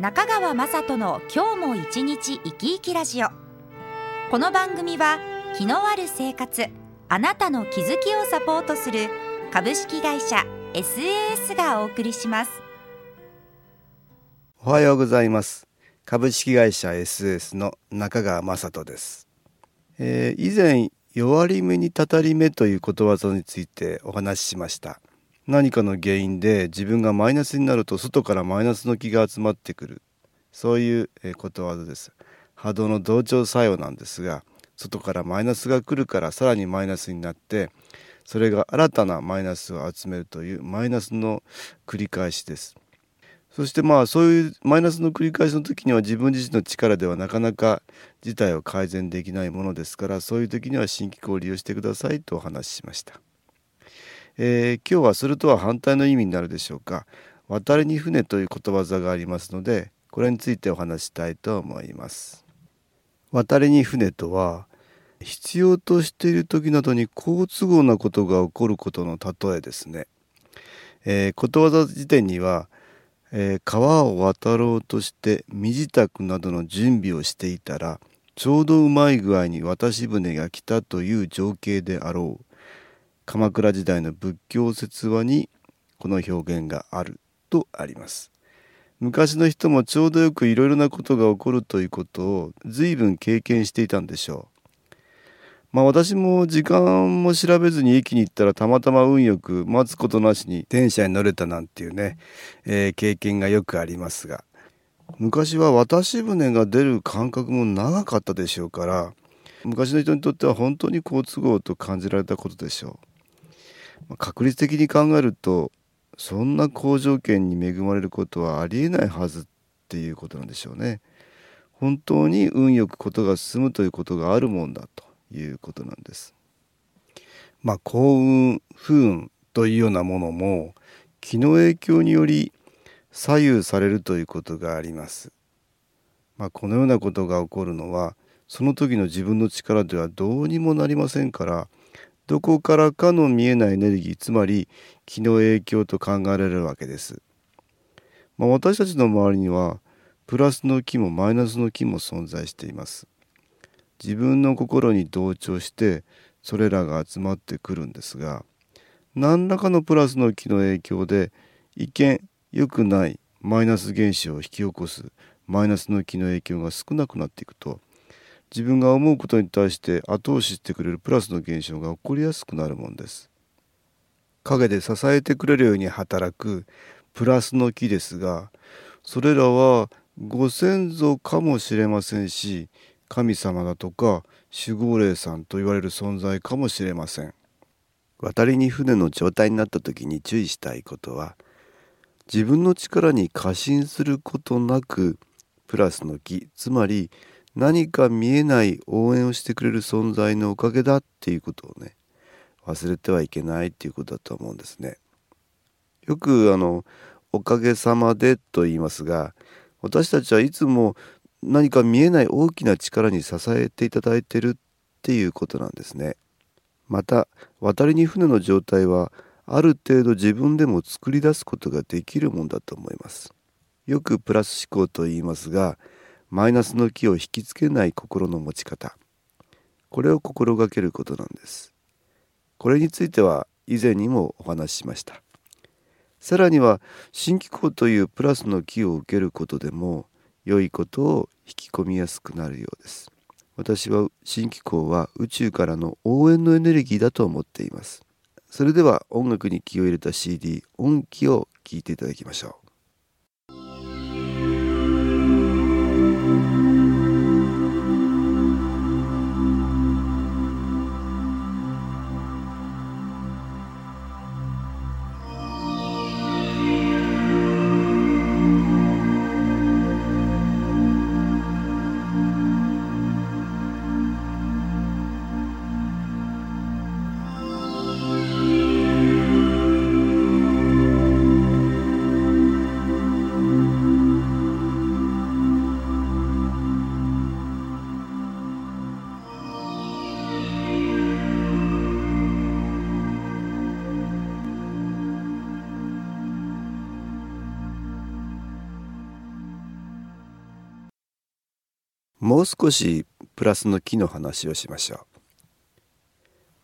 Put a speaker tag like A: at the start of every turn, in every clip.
A: 中川雅人の今日も一日生き生きラジオ。この番組は気のある生活あなたの気づきをサポートする株式会社 SAS がお送りします。
B: おはようございます。株式会社 SAS の中川雅人です、えー、以前弱り目にたたり目ということわざについてお話ししました。何かの原因で自分がマイナスになると外からマイナスの気が集まってくる。そういうことわざです。波動の同調作用なんですが外からマイナスが来るからさらにマイナスになってそれが新たなマイナスを集めるというマイナスの繰り返しです。そしてまあそういうマイナスの繰り返しの時には自分自身の力ではなかなか事態を改善できないものですからそういう時には新機構を利用してくださいとお話ししました。えー、今日はそれとは反対の意味になるでしょうか。渡りに船ということわざがありますのでこれについてお話したいと思います。渡りに船とは必要としている時などに好都合なことが起こることの例えですね、えー、ことわざ辞典には、えー、川を渡ろうとして身支度などの準備をしていたらちょうどうまい具合に渡し船が来たという情景であろう。鎌倉時代の仏教説話にこの表現があるとあります。昔の人もちょうどよくいろいろなことが起こるということを随分経験していたんでしょう。まあ私も時間も調べずに駅に行ったらたまたま運よく待つことなしに電車に乗れたなんていうね、えー、経験がよくありますが。昔は渡し船が出る間隔も長かったでしょうから昔の人にとっては本当に好都合と感じられたことでしょう。ま確率的に考えるとそんな好条件に恵まれることはありえないはずっていうことなんでしょうね。本当に運よくことが進むということがあるもんだということなんです。まあ幸運不運というようなものも気の影響により左右されるということがあります。まあ、このようなことが起こるのはその時の自分の力ではどうにもなりませんからどこからかの見えないエネルギーつまり気の影響と考えられるわけです。まあ、私たちの周りにはプラスの気もマイナスの気も存在しています。自分の心に同調してそれらが集まってくるんですが何らかのプラスの気の影響で一見良くないマイナス現象を引き起こすマイナスの気の影響が少なくなっていくと自分が思うことに対して後押ししてくれるプラスの現象が起こりやすくなるもんです。陰で支えてくれるように働くプラスの木ですがそれらはご先祖かもしれませんし神様だとか守護霊さんと言われる存在かもしれません。渡りに船の状態になった時に注意したいことは自分の力に過信することなくプラスの木つまり何か見えない応援をしてくれる存在のおかげだっていうことをね忘れてはいけないっていうことだと思うんですね。よくあの「おかげさまで」と言いますが私たちはいつも何か見えない大きな力に支えていただいてるっていうことなんですね。また渡りに船の状態はある程度自分でも作り出すことができるもんだと思います。よくプラス思考と言いますがマイナスの気を引きつけない心の持ち方。これを心がけることなんです。これについては以前にもお話ししました。さらには新機構というプラスの気を受けることでも良いことを引き込みやすくなるようです。私は新機構は宇宙からの応援のエネルギーだと思っています。それでは音楽に気を入れた CD 音気を聴いていただきましょう。もう少しプラスの木の話をしましょう。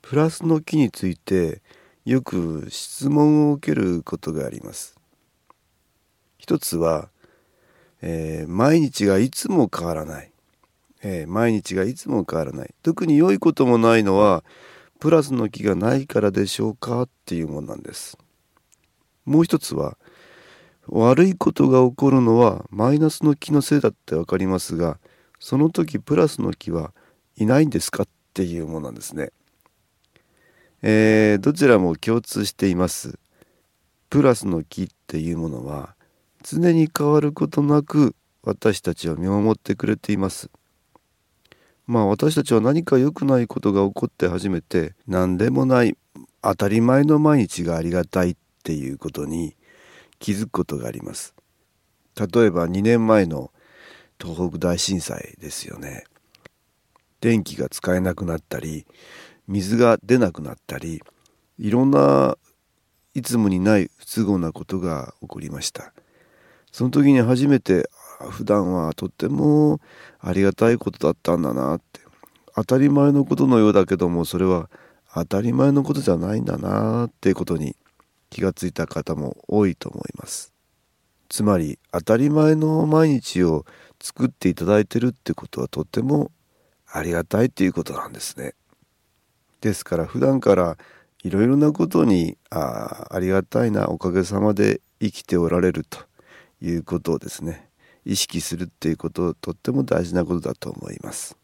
B: プラスの木についてよく質問を受けることがあります。一つは、えー、毎日がいつも変わらない、えー、毎日がいつも変わらない。特に良いこともないのはプラスの木がないからでしょうかっていうものなんです。もう一つは悪いことが起こるのはマイナスの木のせいだって分かりますがその時プラスの木はいないんですかっていうものなんですね。えー、どちらも共通しています。プラスの木っていうものは常に変わることなく私たちを見守ってくれています。まあ私たちは何か良くないことが起こって初めて何でもない当たり前の毎日がありがたいっていうことに気づくことがあります。例えば2年前の東北大震災ですよね。電気が使えなくなったり水が出なくなったりいろんないつもにない不都合なことが起こりました。その時に初めて普段はとってもありがたいことだったんだなって。当たり前のことのようだけどもそれは当たり前のことじゃないんだなっていうことに気がついた方も多いと思います。つまり当たり前の毎日を作っていただいてるってことはとてもありがたいっていうことなんですね。ですから普段からいろいろなことにあありがたいなおかげさまで生きておられるということをですね意識するっていうこととっても大事なことだと思います。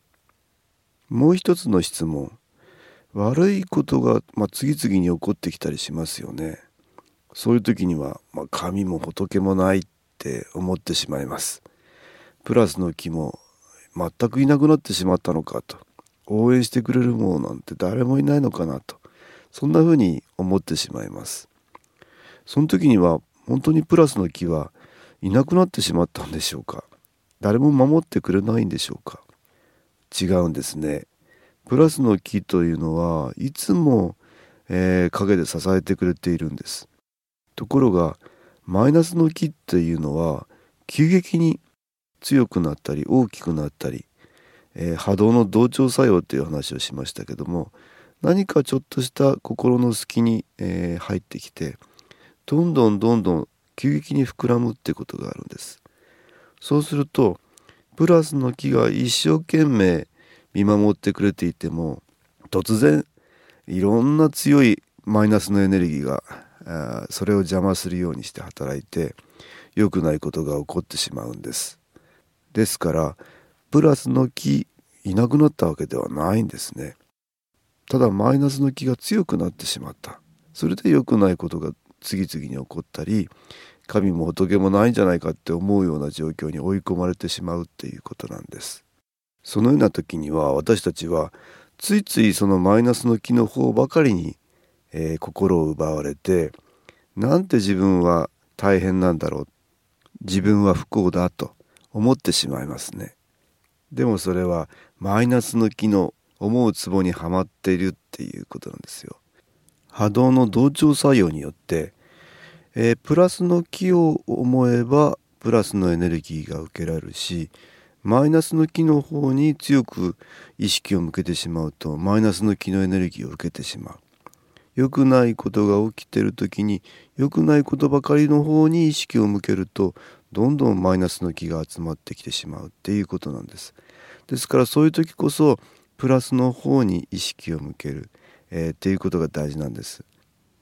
B: もう一つの質問悪いことが、まあ、次々に起こってきたりしますよね。そういう時には、まあ、神も仏もないって思ってしまいます。プラスの木も全くいなくなってしまったのかと。応援してくれるものなんて誰もいないのかなと。そんな風に思ってしまいます。その時には本当にプラスの木はいなくなってしまったんでしょうか。誰も守ってくれないんでしょうか。違うんですね。プラスの木というのはいつも、えー、陰で支えてくれているんです。ところがマイナスの木っていうのは急激に強くなったり大きくなったり、えー、波動の同調作用という話をしましたけども何かちょっとした心の隙に、えー、入ってきてどんどんどんどん急激に膨らむってことがあるんです。そうするとプラスの木が一生懸命見守ってくれていても突然いろんな強いマイナスのエネルギーがそれを邪魔するようにして働いて良くないことが起こってしまうんです。ですからプラスの木いなくなったわけではないんですね。ただマイナスの木が強くなってしまった。それで良くないことが次々に起こったり神も仏もないんじゃないかって思うような状況に追い込まれてしまうっていうことなんです。そのような時には私たちはついついそのマイナスの木の方ばかりに、えー、心を奪われてなんて自分は大変なんだろう。自分は不幸だと。思ってしまいますね。でもそれはマイナスの機能思うツボにはまっているっていうことなんですよ。波動の同調作用によって、えー、プラスの気を思えばプラスのエネルギーが受けられるしマイナスの気の方に強く意識を向けてしまうとマイナスの気のエネルギーを受けてしまう。良くないことが起きてる時に良くないことばかりの方に意識を向けるとどんどんマイナスの気が集まってきてしまうっていうことなんです。ですからそういう時こそプラスの方に意識を向ける、えー、っていうことが大事なんです。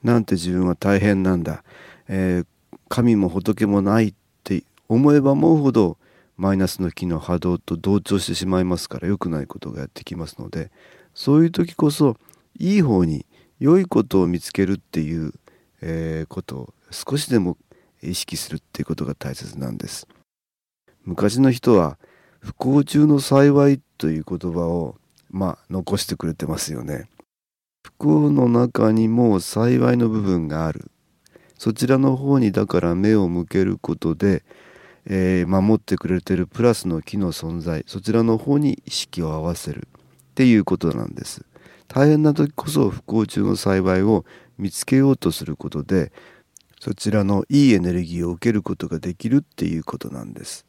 B: なんて自分は大変なんだ、えー、神も仏もないって思えば思うほどマイナスの気の波動と同調してしまいますから良くないことがやってきますのでそういう時こそいい方に良いことを見つけるっていう、えー、ことを少しでも意識するっていうことが大切なんです。昔の人は不幸中の幸いという言葉をまあ残してくれてますよね。不幸の中にも幸いの部分がある。そちらの方にだから目を向けることで、えー、守ってくれてるプラスの木の存在。そちらの方に意識を合わせる。っていうことなんです。大変な時こそ不幸中の幸いを見つけようとすることでそちらのいいエネルギーを受けることができるっていうことなんです。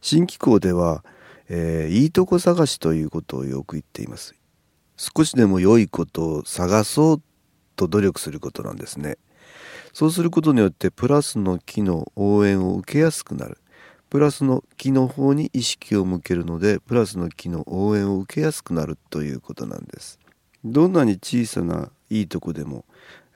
B: 新機構では、えー、いいとこ探しということをよく言っています。少しでも良いことを探そうと努力することなんですね。そうすることによってプラスの木の応援を受けやすくなる。プラスの木の方に意識を向けるのでプラスの木の応援を受けやすくなるということなんです。どんなに小さないいとこでも、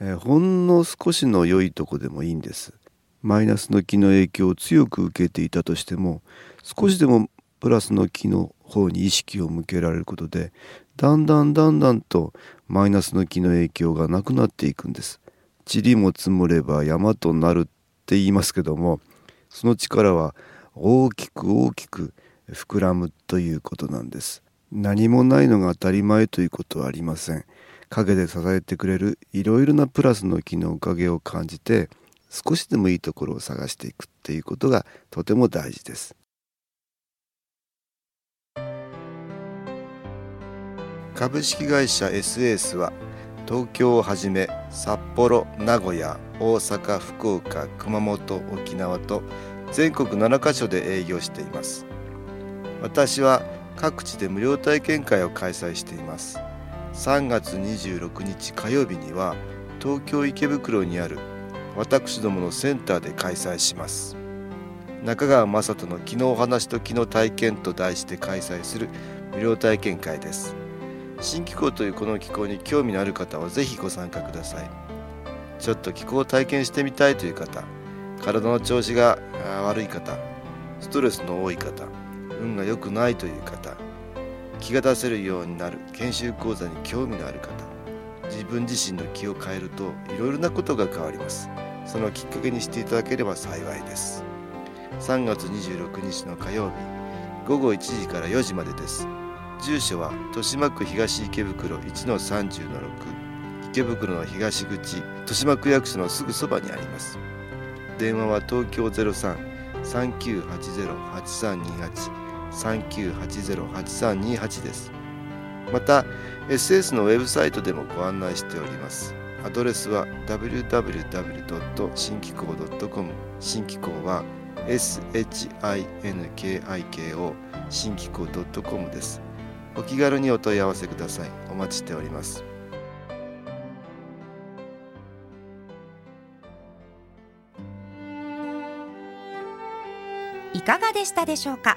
B: えー、ほんの少しの良いとこでもいいんです。マイナスの気の影響を強く受けていたとしても少しでもプラスの気の方に意識を向けられることでだんだんだんだんとマイナスの気の影響がなくなっていくんです。塵も積もれば山となるって言いますけどもその力は大きく大きく膨らむということなんです。何もないのが当たり前ということはありません。陰で支えてくれるいろいろなプラスの気のおかげを感じて少しでもいいところを探していくっていうことがとても大事です。株式会社 SS は東京をはじめ札幌名古屋大阪福岡熊本沖縄と全国7カ所で営業しています。私は各地で無料体験会を開催しています。3月26日火曜日には東京池袋にある私どものセンターで開催します。中川雅人の「昨日お話と昨日体験」と題して開催する無料体験会です。新気候というこの気候に興味のある方はぜひご参加ください。ちょっと気候を体験してみたいという方体の調子が悪い方ストレスの多い方運が良くないという方気が出せるようになる研修講座に興味のある方自分自身の気を変えるといろいろなことが変わります。そのきっかけにしていただければ幸いです。3月26日の火曜日午後1時から4時までです。住所は豊島区東池袋1-30-6池袋の東口豊島区役所のすぐそばにあります。電話は東京03-3980-8328 3980-8328です。また SS のウェブサイトでもご案内しております。アドレスは www. 新機構 .com 新機構は SHINKIKO 新機構 .com です。お気軽にお問い合わせください。お待ちしております。
A: いかがでしたでしょうか？